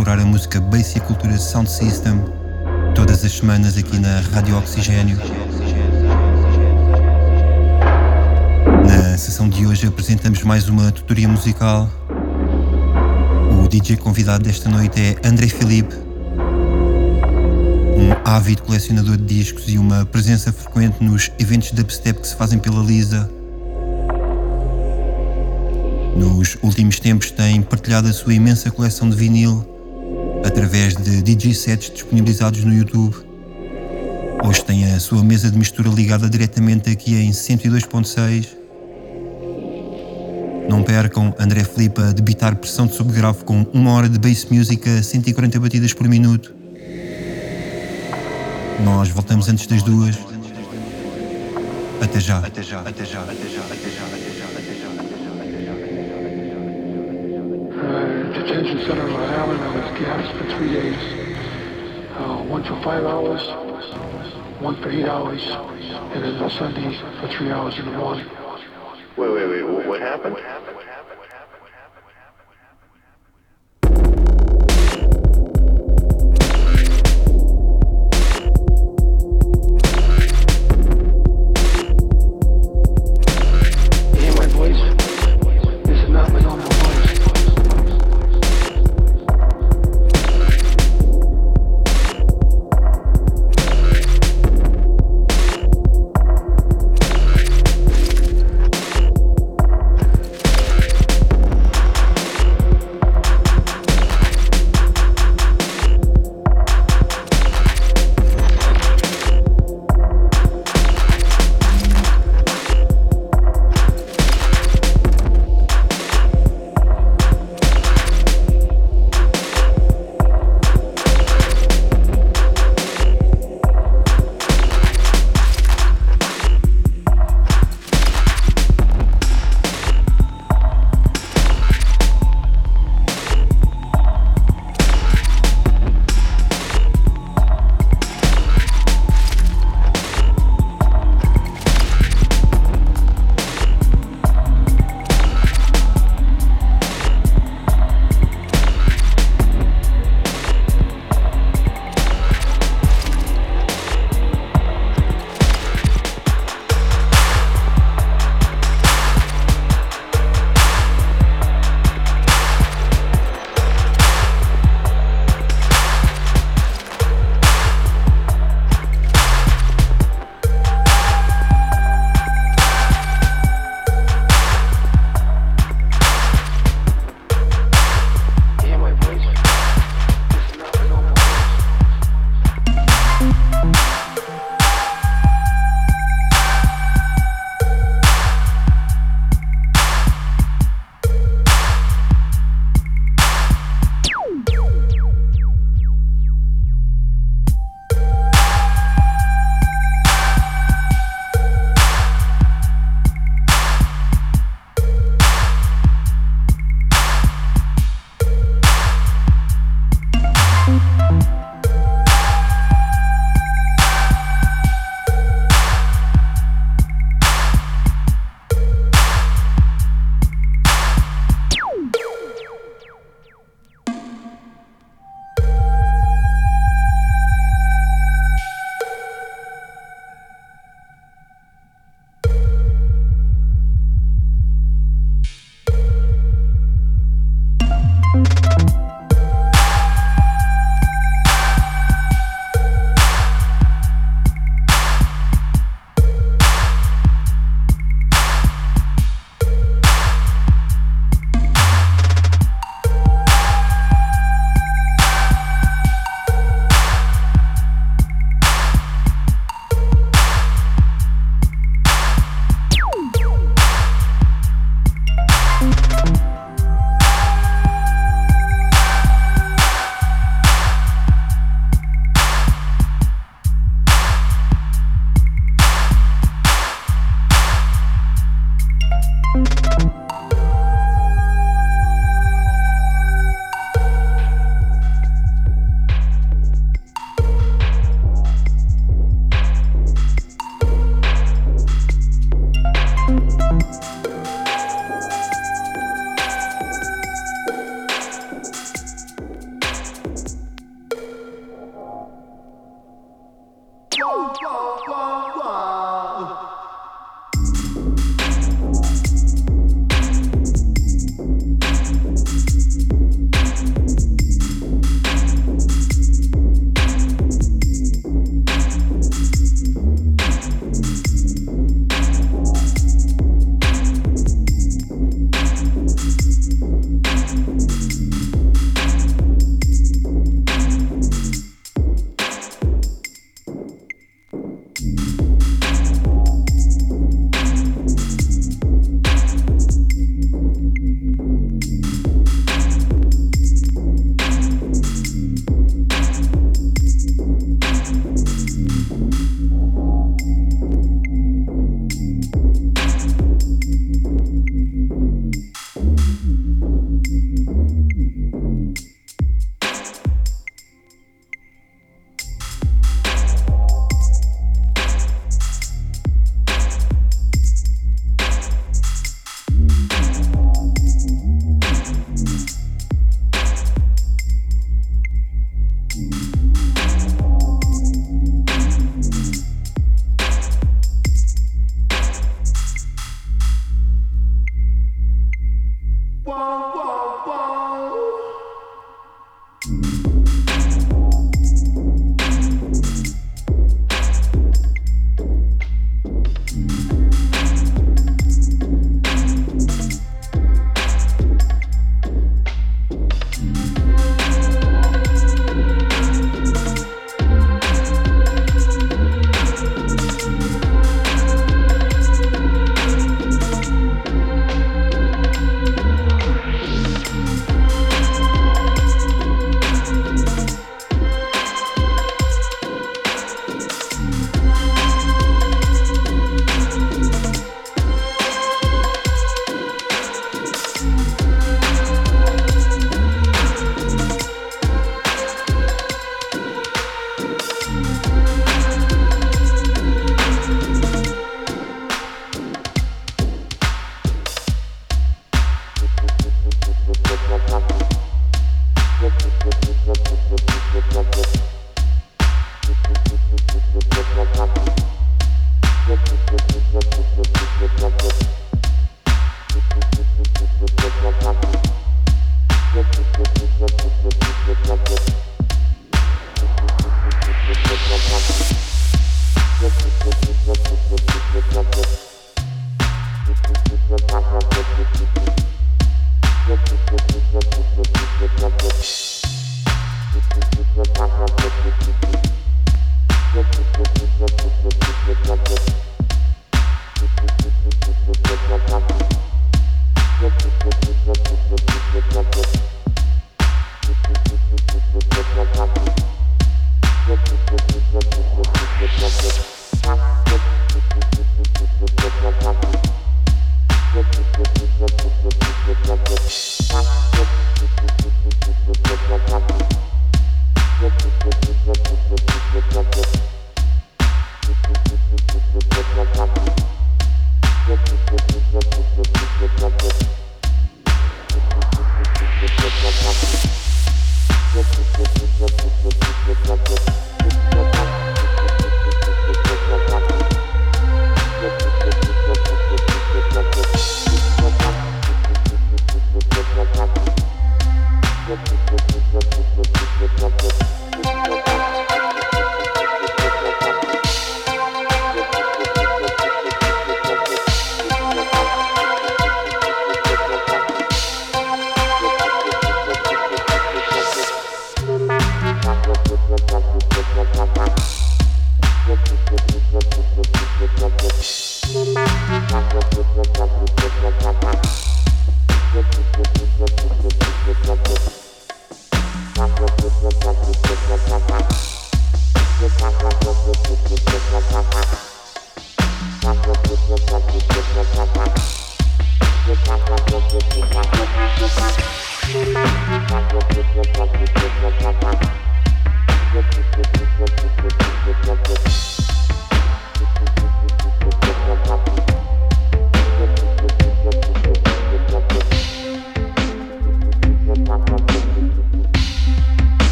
explorar a música bass e a cultura sound system, todas as semanas aqui na Rádio Oxigênio. Na sessão de hoje apresentamos mais uma tutoria musical. O DJ convidado desta noite é André Felipe, um ávido colecionador de discos e uma presença frequente nos eventos de dubstep que se fazem pela Lisa nos últimos tempos tem partilhado a sua imensa coleção de vinil através de DJ sets disponibilizados no YouTube. Hoje tem a sua mesa de mistura ligada diretamente aqui em 102.6. Não percam André Felipe a debitar pressão de subgrave com uma hora de bass music a 140 batidas por minuto. Nós voltamos antes das duas. Até já. Até já, até já, até já, até já. Detention center in Rhode Island. I was gassed for three days. Uh, one for five hours, one for eight hours, and then on Sunday for three hours in the morning. Wait, wait, wait. What happened?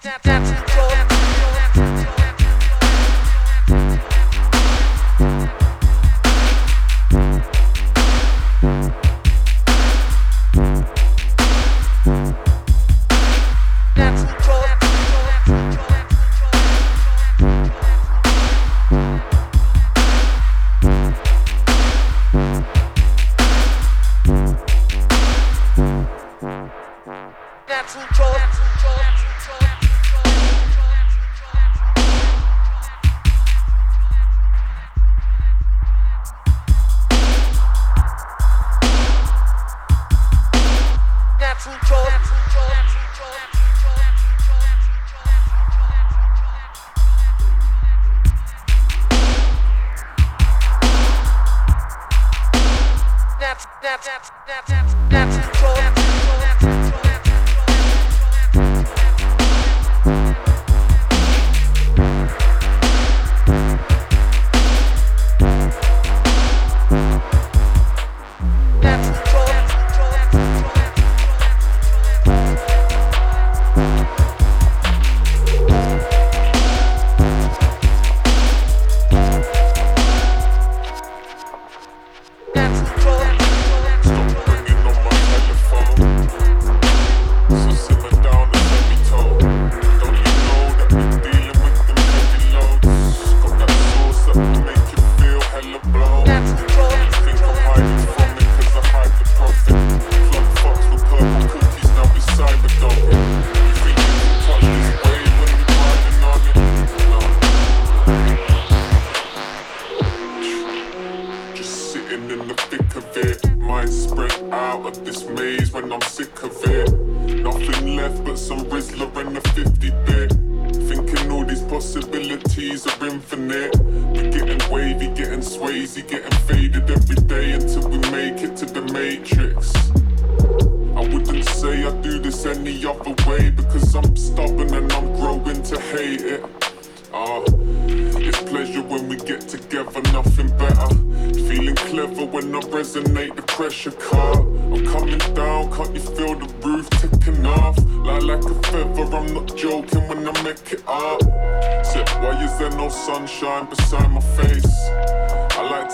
tap, tap, tap. possibilities are infinite. We're getting wavy, getting swazy, getting faded every day until we make it to the matrix. I wouldn't say I do this any other way because I'm stubborn and I'm growing to hate it. Ah, uh, it's pleasure when we get together, nothing better clever when I resonate the pressure car. I'm coming down, can't you feel the roof ticking off? Lie like a feather, I'm not joking when I make it up. Said, why is there no sunshine beside my face?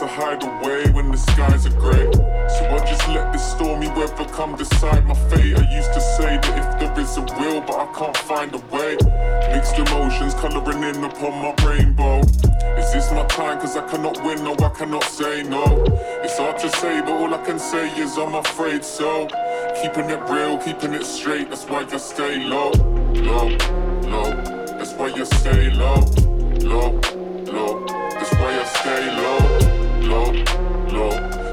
to hide away when the skies are grey. So I just let this stormy weather come decide my fate. I used to say that if there is a will, but I can't find a way. Mixed emotions colouring in upon my rainbow. Is this my time? Cause I cannot win, no, I cannot say no. It's hard to say, but all I can say is I'm afraid so. Keeping it real, keeping it straight, that's why I stay low, low, low. That's why you stay low, low, low. That's why I stay low low, low.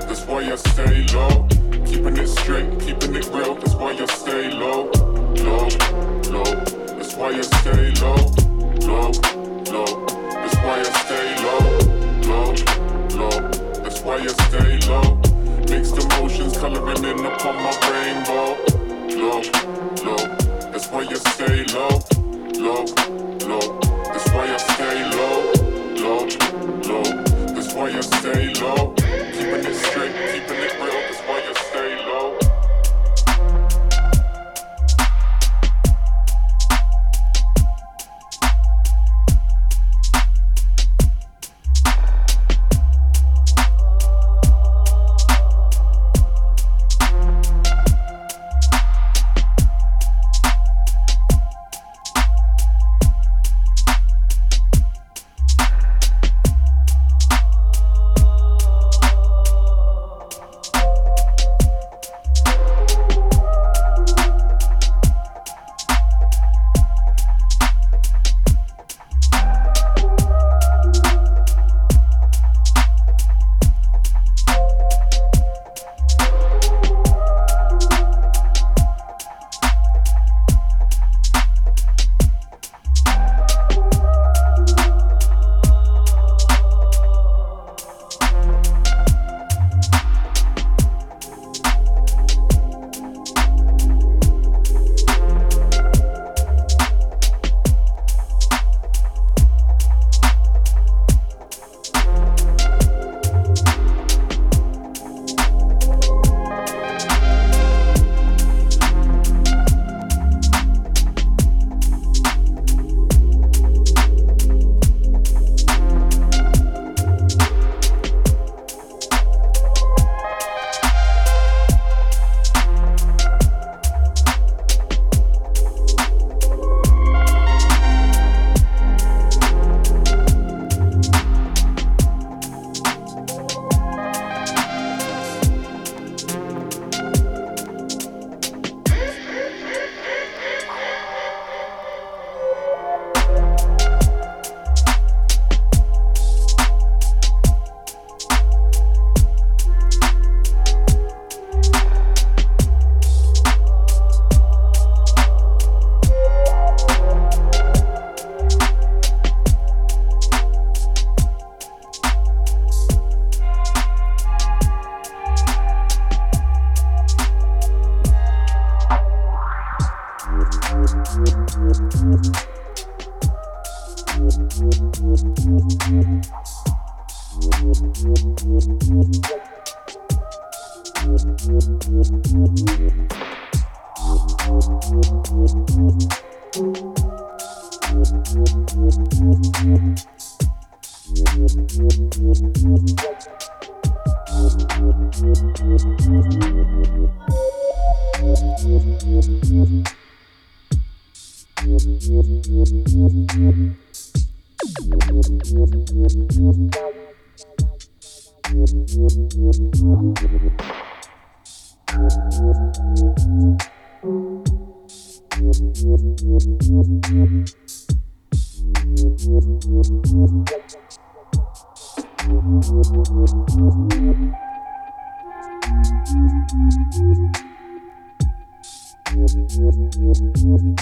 That's why you stay low. Keeping it straight, keeping it real. That's why you stay low, low, low. That's why you stay low, low, low. That's why you stay low, low, low. That's why you stay low. Mixed emotions coloring in upon my rainbow. Low, low. That's why you stay low, low, low. That's why you stay low, low, low why you stay low. Keeping it straight, keeping it real,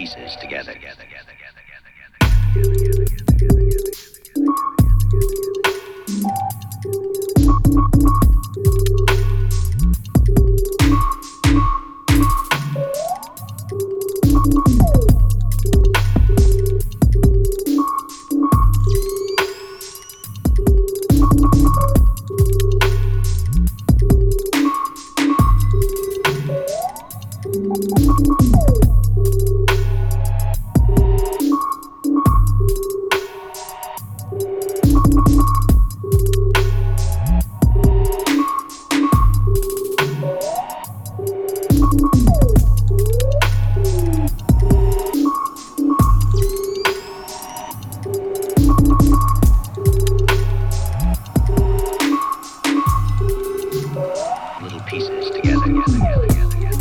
pieces together. together. together, together, together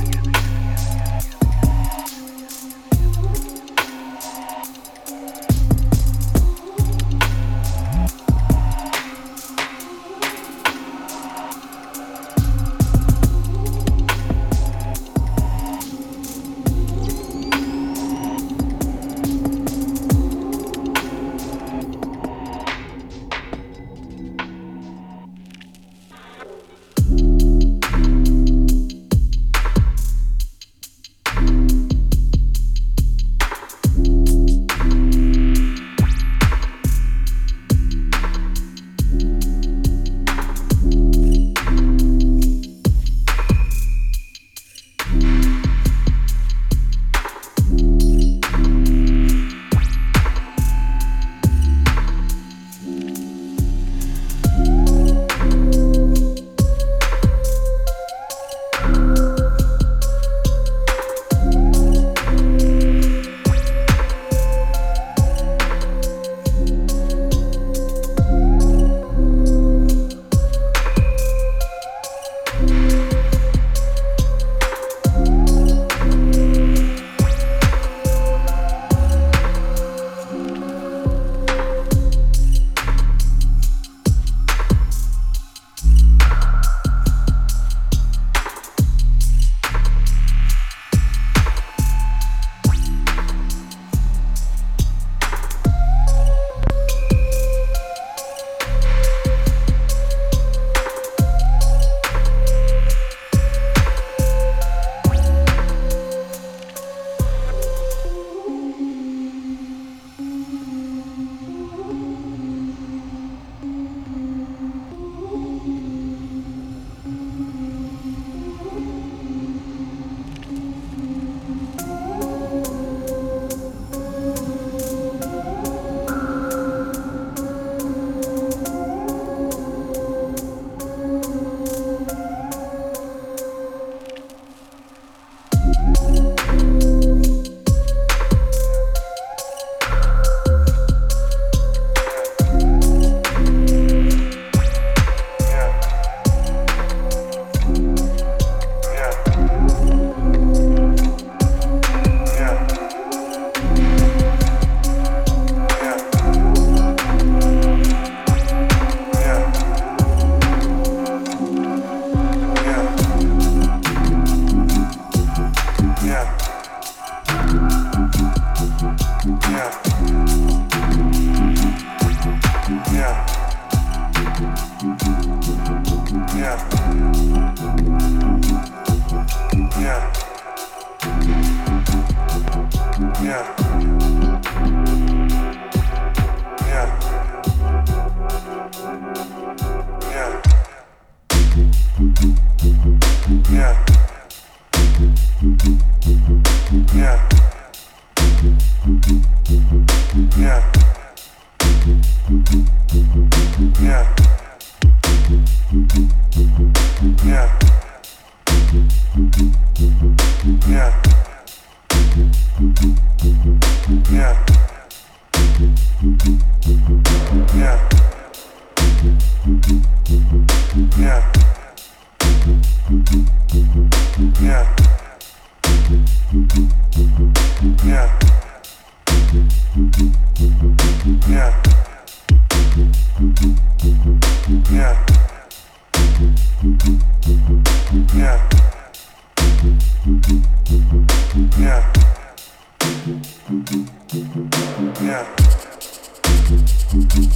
Yeah.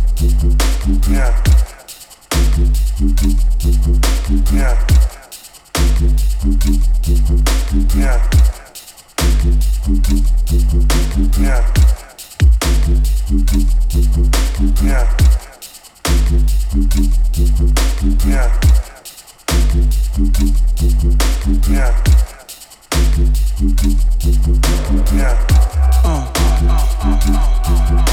Uh, uh, uh,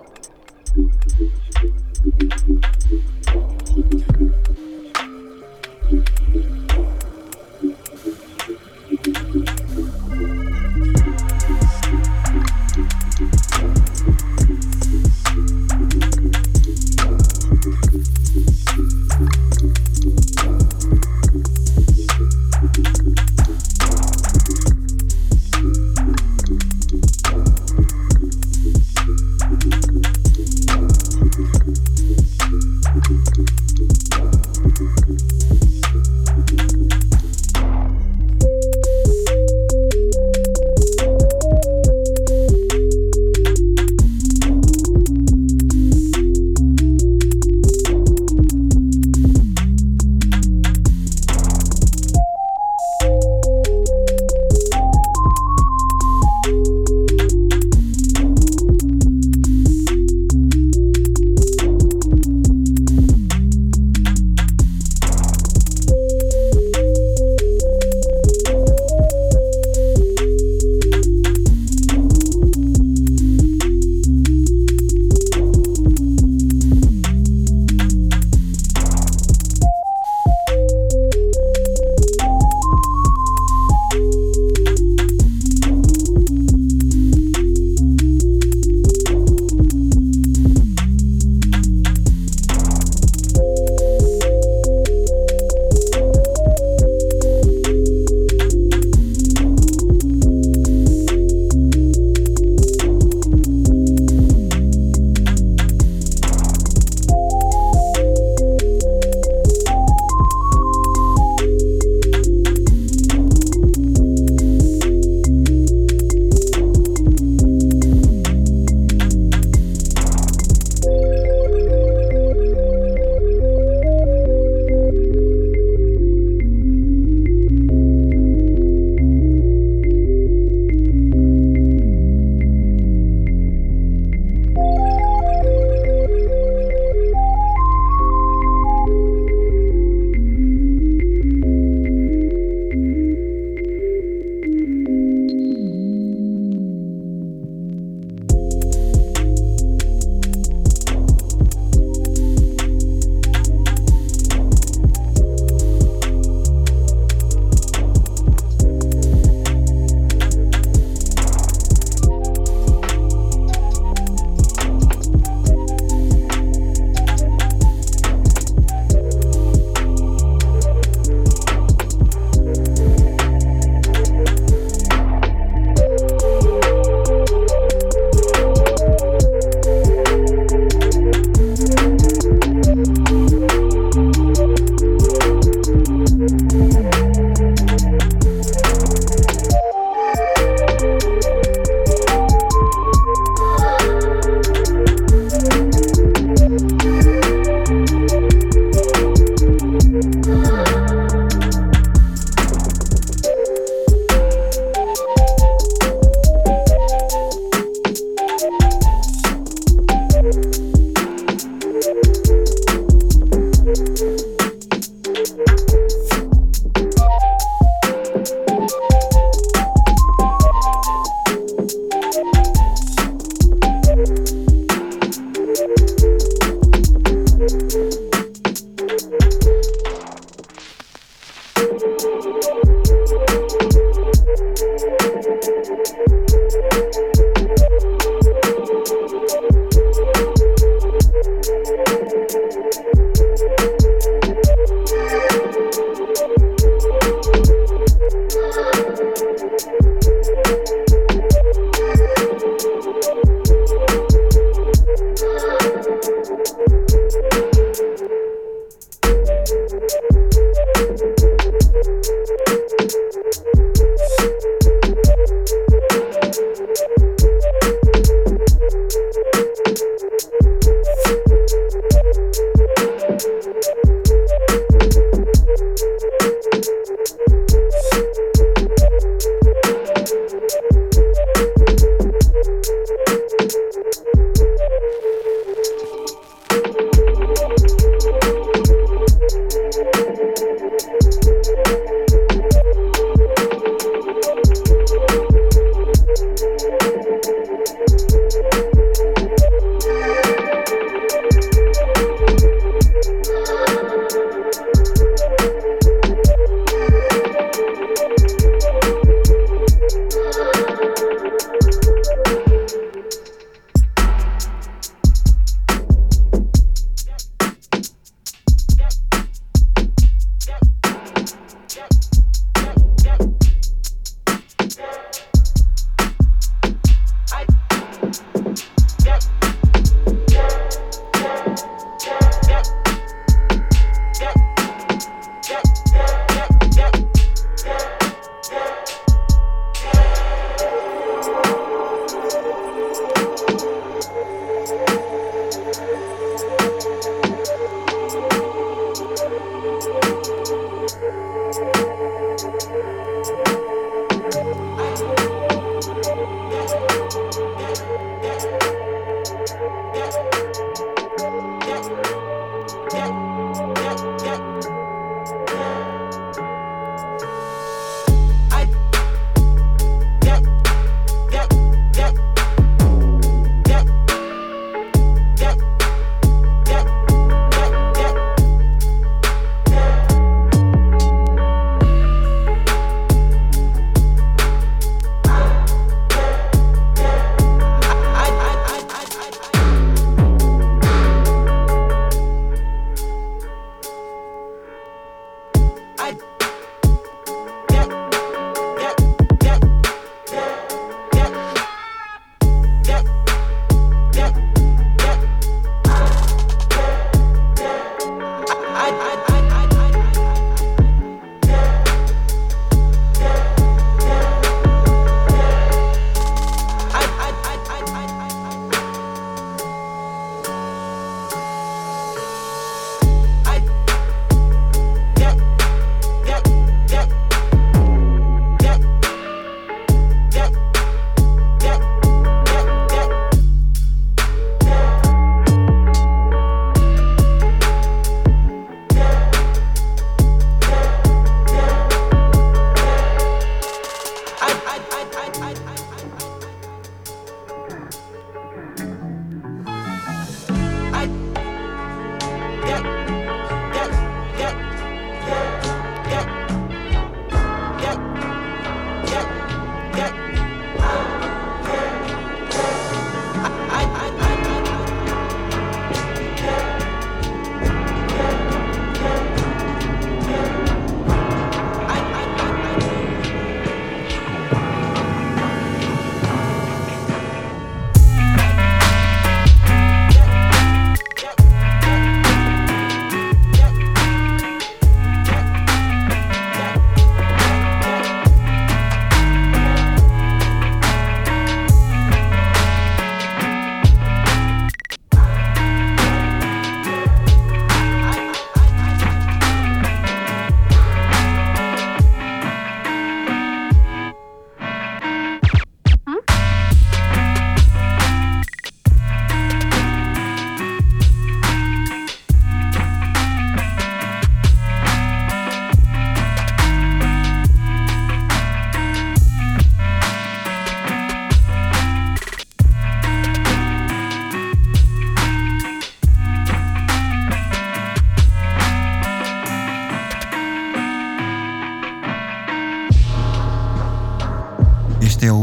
Thank you.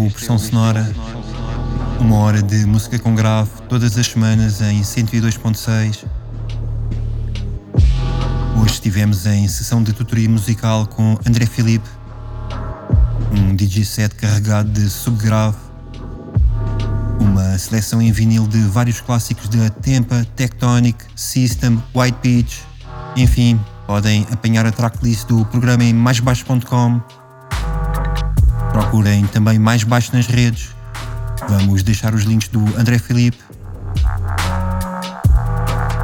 O Pressão Sonora, uma hora de música com grave, todas as semanas em 102.6. Hoje estivemos em sessão de tutoria musical com André Filipe, um DJ set carregado de subgrave, uma seleção em vinil de vários clássicos de Tempa, Tectonic, System, White Peach, enfim, podem apanhar a tracklist do programa em maisbaixo.com Procurem também mais baixo nas redes. Vamos deixar os links do André Felipe.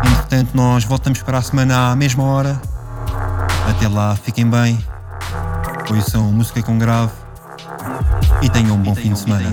Entretanto, nós voltamos para a semana à mesma hora. Até lá, fiquem bem. Ouçam música com grave. E tenham um bom fim de semana.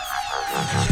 Thank